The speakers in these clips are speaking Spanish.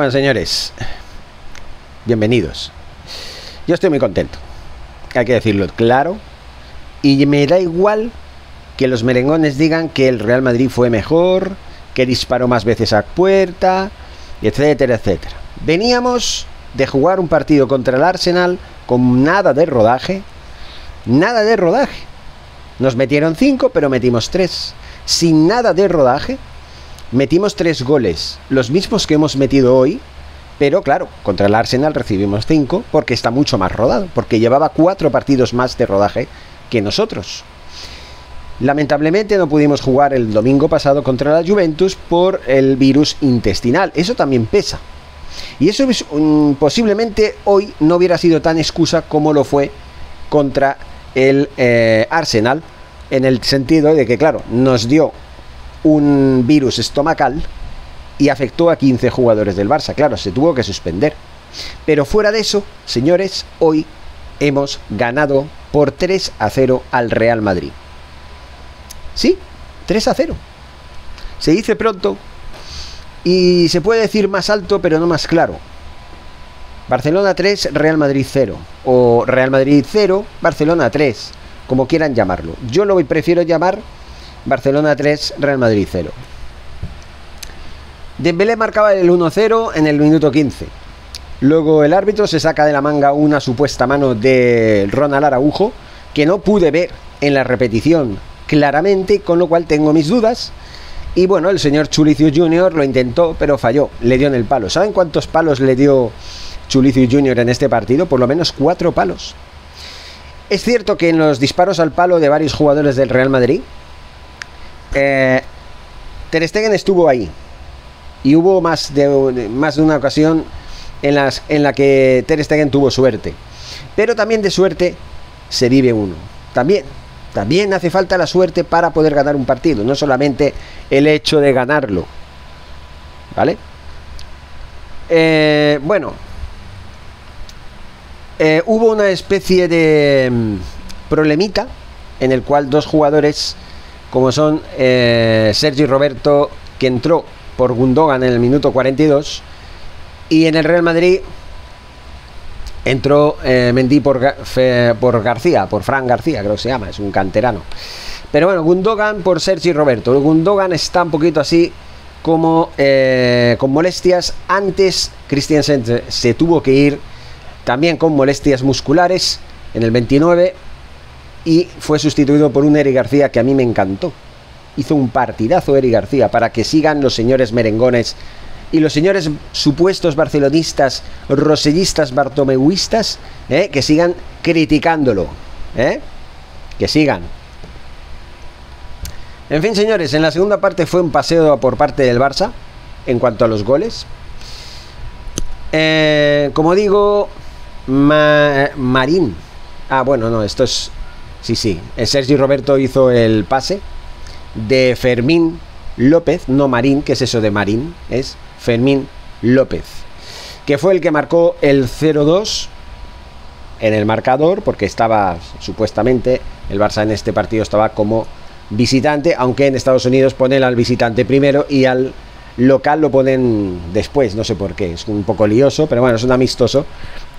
Bueno, señores, bienvenidos. Yo estoy muy contento, hay que decirlo claro, y me da igual que los merengones digan que el Real Madrid fue mejor, que disparó más veces a puerta, etcétera, etcétera. Veníamos de jugar un partido contra el Arsenal con nada de rodaje, nada de rodaje. Nos metieron cinco, pero metimos tres. Sin nada de rodaje, metimos tres goles, los mismos que hemos metido hoy, pero claro, contra el Arsenal recibimos cinco porque está mucho más rodado, porque llevaba cuatro partidos más de rodaje que nosotros. Lamentablemente no pudimos jugar el domingo pasado contra la Juventus por el virus intestinal. Eso también pesa. Y eso posiblemente hoy no hubiera sido tan excusa como lo fue contra el eh, Arsenal, en el sentido de que, claro, nos dio un virus estomacal y afectó a 15 jugadores del Barça. Claro, se tuvo que suspender. Pero fuera de eso, señores, hoy hemos ganado por 3 a 0 al Real Madrid. Sí, 3 a 0. Se dice pronto y se puede decir más alto pero no más claro. Barcelona 3, Real Madrid 0. O Real Madrid 0, Barcelona 3. Como quieran llamarlo. Yo lo prefiero llamar Barcelona 3, Real Madrid 0. Dembélé marcaba el 1-0 en el minuto 15. Luego el árbitro se saca de la manga una supuesta mano de Ronald Araujo que no pude ver en la repetición claramente, con lo cual tengo mis dudas. Y bueno, el señor Chulicio Jr. lo intentó, pero falló, le dio en el palo. ¿Saben cuántos palos le dio Chulicio Jr. en este partido? Por lo menos cuatro palos. Es cierto que en los disparos al palo de varios jugadores del Real Madrid, eh, Ter Stegen estuvo ahí. Y hubo más de, más de una ocasión en, las, en la que Ter Stegen tuvo suerte. Pero también de suerte se vive uno. También, también hace falta la suerte para poder ganar un partido, no solamente el hecho de ganarlo. ¿Vale? Eh, bueno, eh, hubo una especie de mm, problemita en el cual dos jugadores como son eh, Sergi Roberto, que entró por Gundogan en el minuto 42, y en el Real Madrid entró eh, Mendy por, por García, por Fran García, creo que se llama, es un canterano. Pero bueno, Gundogan por Sergi Roberto. Gundogan está un poquito así como eh, con molestias. Antes Christiansen se tuvo que ir también con molestias musculares en el 29 y fue sustituido por un Eri García que a mí me encantó. Hizo un partidazo Eri García para que sigan los señores merengones y los señores supuestos barcelonistas, rosellistas, bartomeuistas, ¿eh? que sigan criticándolo. ¿eh? Que sigan. En fin, señores, en la segunda parte fue un paseo por parte del Barça en cuanto a los goles. Eh, como digo, Marín. Ah, bueno, no, esto es Sí, sí. Sergi Roberto hizo el pase de Fermín López, no Marín, ¿qué es eso de Marín? Es Fermín López, que fue el que marcó el 0-2 en el marcador, porque estaba supuestamente el Barça en este partido estaba como visitante, aunque en Estados Unidos ponen al visitante primero y al local lo ponen después, no sé por qué, es un poco lioso, pero bueno, es un amistoso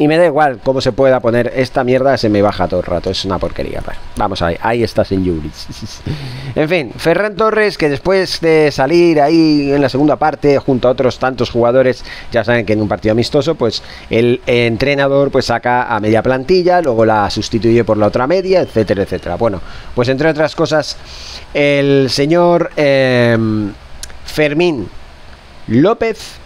y me da igual cómo se pueda poner esta mierda, se me baja todo el rato. Es una porquería. vamos ahí, ahí estás en Yuris. en fin, Ferran Torres, que después de salir ahí en la segunda parte, junto a otros tantos jugadores, ya saben que en un partido amistoso, pues el entrenador pues saca a media plantilla, luego la sustituye por la otra media, etcétera, etcétera. Bueno, pues entre otras cosas, el señor em, Fermín López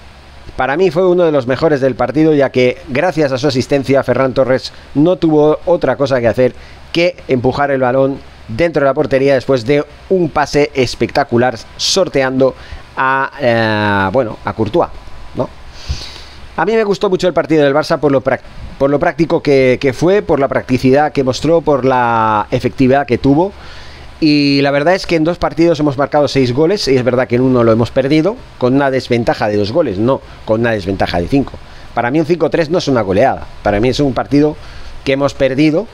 para mí fue uno de los mejores del partido, ya que gracias a su asistencia, Ferran Torres no tuvo otra cosa que hacer que empujar el balón dentro de la portería después de un pase espectacular sorteando a eh, bueno a Courtois ¿no? a mí me gustó mucho el partido del Barça por lo, por lo práctico que, que fue por la practicidad que mostró por la efectividad que tuvo y la verdad es que en dos partidos hemos marcado seis goles y es verdad que en uno lo hemos perdido con una desventaja de dos goles, no con una desventaja de cinco. Para mí un 5-3 no es una goleada, para mí es un partido que hemos perdido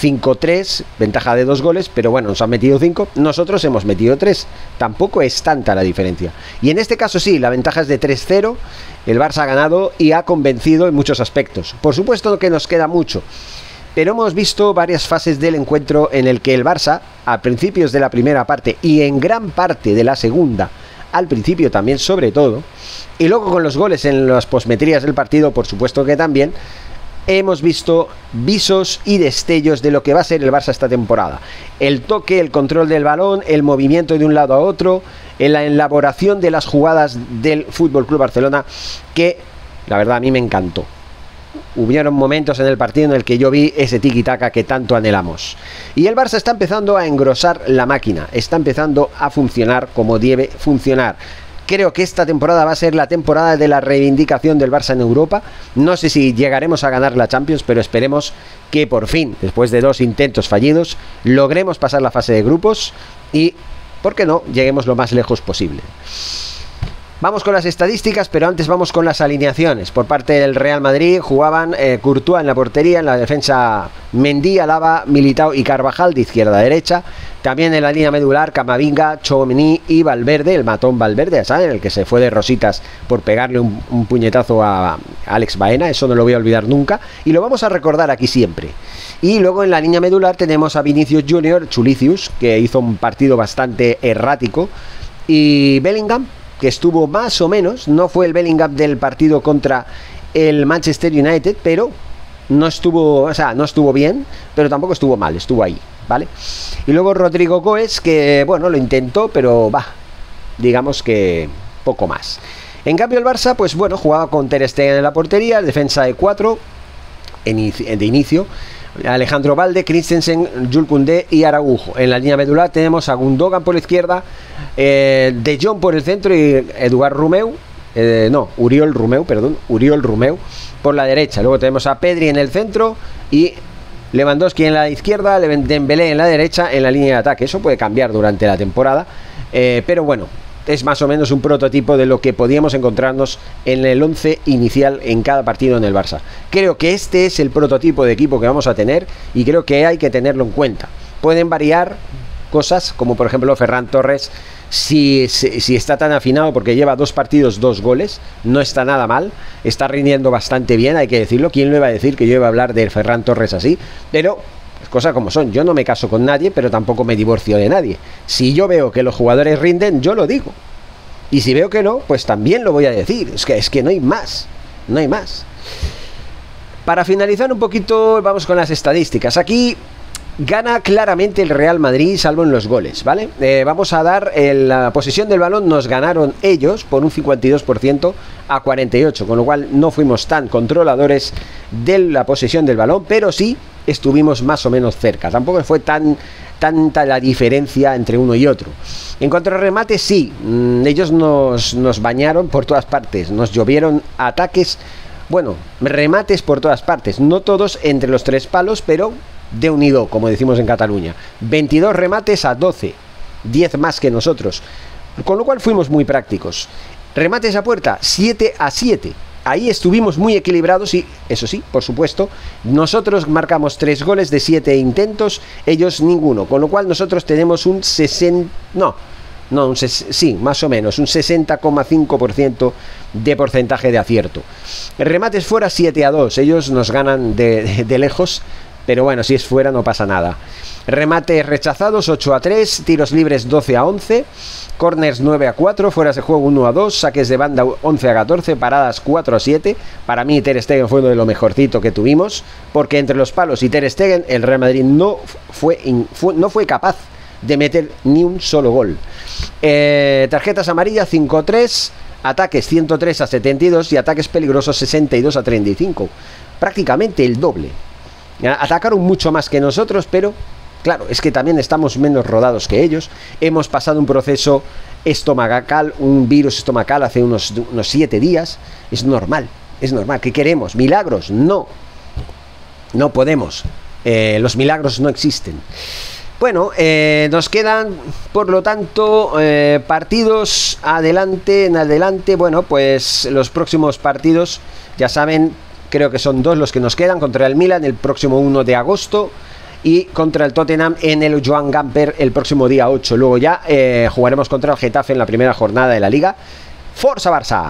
5-3, ventaja de dos goles, pero bueno, nos han metido 5, nosotros hemos metido 3. Tampoco es tanta la diferencia. Y en este caso sí, la ventaja es de 3-0, el Barça ha ganado y ha convencido en muchos aspectos. Por supuesto que nos queda mucho, pero hemos visto varias fases del encuentro en el que el Barça, a principios de la primera parte y en gran parte de la segunda, al principio también sobre todo, y luego con los goles en las posmetrías del partido, por supuesto que también, hemos visto visos y destellos de lo que va a ser el Barça esta temporada. El toque, el control del balón, el movimiento de un lado a otro, en la elaboración de las jugadas del Fútbol Club Barcelona, que la verdad a mí me encantó. Hubieron momentos en el partido en el que yo vi ese tiki-taka que tanto anhelamos. Y el Barça está empezando a engrosar la máquina, está empezando a funcionar como debe funcionar. Creo que esta temporada va a ser la temporada de la reivindicación del Barça en Europa. No sé si llegaremos a ganar la Champions, pero esperemos que por fin, después de dos intentos fallidos, logremos pasar la fase de grupos y, ¿por qué no?, lleguemos lo más lejos posible. Vamos con las estadísticas, pero antes vamos con las alineaciones. Por parte del Real Madrid jugaban eh, Courtois en la portería, en la defensa Mendy, Alaba, Militao y Carvajal de izquierda a derecha. También en la línea medular Camavinga, Chomini y Valverde, el matón Valverde, ¿saben? El que se fue de rositas por pegarle un, puñetazo a Alex Baena, eso no lo voy a olvidar nunca. Y lo vamos a recordar aquí siempre. Y luego en la línea medular tenemos a Vinicius Junior, Chulicius, que hizo un partido bastante errático. Y Bellingham, que estuvo más o menos, no fue el Bellingham del partido contra el Manchester United, pero no estuvo, o sea, no estuvo bien, pero tampoco estuvo mal, estuvo ahí, ¿vale? Y luego Rodrigo Coes, que bueno, lo intentó, pero va, digamos que poco más. En cambio el Barça, pues bueno, jugaba con Ter Stegen en la portería, defensa de 4 de inicio, Alejandro Valde, Christensen, Jules y Araujo. En la línea medular tenemos a Gundogan por la izquierda, eh, De Jong por el centro y Eduard Rumeu, eh, no, Uriol Rumeu, perdón, Uriol Rumeu por la derecha. Luego tenemos a Pedri en el centro y Lewandowski en la izquierda, Dembélé en la derecha en la línea de ataque. Eso puede cambiar durante la temporada, eh, pero bueno, es más o menos un prototipo de lo que podíamos encontrarnos en el 11 inicial en cada partido en el Barça. Creo que este es el prototipo de equipo que vamos a tener y creo que hay que tenerlo en cuenta. Pueden variar cosas, como por ejemplo Ferran Torres, si, si, está tan afinado porque lleva dos partidos, dos goles, no está nada mal, está rindiendo bastante bien, hay que decirlo. ¿Quién le iba a decir que yo iba a hablar de Ferran Torres así? Pero cosas como son. Yo no me caso con nadie, pero tampoco me divorcio de nadie. Si yo veo que los jugadores rinden, yo lo digo. Y si veo que no, pues también lo voy a decir. Es que, es que no hay más. No hay más. Para finalizar un poquito, vamos con las estadísticas. Aquí gana claramente el Real Madrid, salvo en los goles, ¿vale? Eh, vamos a dar la posición del balón, nos ganaron ellos por un 52% a 48, con lo cual no fuimos tan controladores de la posesión del balón, pero sí estuvimos más o menos cerca. Tampoco fue tan tanta la diferencia entre uno y otro. En cuanto a remate, sí, mm, ellos nos, nos bañaron por todas partes, nos llovieron ataques, bueno, remates por todas partes, no todos entre los tres palos, pero de unido, como decimos en Cataluña. 22 remates a 12, 10 más que nosotros, con lo cual fuimos muy prácticos. Remates a puerta, 7 a 7 ahí estuvimos muy equilibrados y, eso sí, por supuesto, nosotros marcamos tres goles de siete intentos, ellos ninguno, con lo cual nosotros tenemos un 60... No, no, un sí, más o menos, un 60,5% de porcentaje de acierto. Remates fuera 7 a 2, ellos nos ganan de lejos, pero bueno, si es fuera no pasa nada. Remates rechazados 8 a 3, tiros libres 12 a 11. Corners 9 a 4, fueras de juego 1 a 2, saques de banda 11 a 14, paradas 4 a 7. Para mí Ter Stegen fue uno de lo mejorcito que tuvimos, porque entre los palos y Ter Stegen el Real Madrid no fue, no fue capaz de meter ni un solo gol. Eh, tarjetas amarillas 5 a 3, ataques 103 a 72 y ataques peligrosos 62 a 35. Prácticamente el doble. Atacaron mucho más que nosotros, pero Claro, es que también estamos menos rodados que ellos. Hemos pasado un proceso estomacal, un virus estomacal hace unos, unos siete días. Es normal, es normal. ¿Qué queremos? ¿Milagros? No. No podemos. Eh, los milagros no existen. Bueno, eh, nos quedan, por lo tanto, eh, partidos adelante, en adelante. Bueno, pues los próximos partidos, ya saben, creo que son dos los que nos quedan contra el Milan el próximo 1 de agosto y contra el Tottenham en el Joan Gamper el próximo día 8. Luego ya eh, jugaremos contra el Getafe en la primera jornada de la liga. Forza Barça.